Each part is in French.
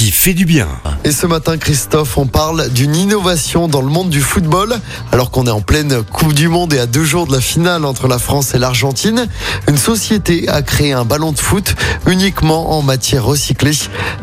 qui fait du bien. Et ce matin, Christophe, on parle d'une innovation dans le monde du football. Alors qu'on est en pleine Coupe du Monde et à deux jours de la finale entre la France et l'Argentine, une société a créé un ballon de foot uniquement en matière recyclée.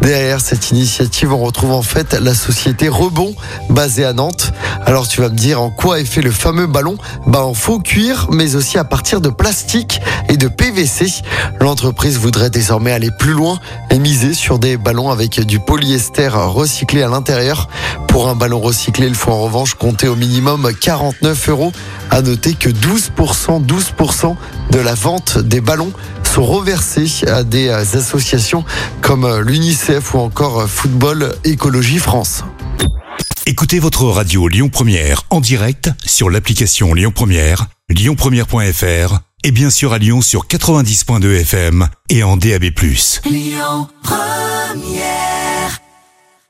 Derrière cette initiative, on retrouve en fait la société Rebond, basée à Nantes. Alors tu vas me dire en quoi est fait le fameux ballon? Bah en faux cuir, mais aussi à partir de plastique et de PVC. L'entreprise voudrait désormais aller plus loin et miser sur des ballons avec du polyester recyclé à l'intérieur. Pour un ballon recyclé, il faut en revanche compter au minimum 49 euros. À noter que 12%, 12% de la vente des ballons sont reversés à des associations comme l'UNICEF ou encore Football Écologie France. Écoutez votre radio Lyon Première en direct sur l'application Lyon Première, lyonpremière.fr et bien sûr à Lyon sur 90.2 FM et en DAB+. Lyon Première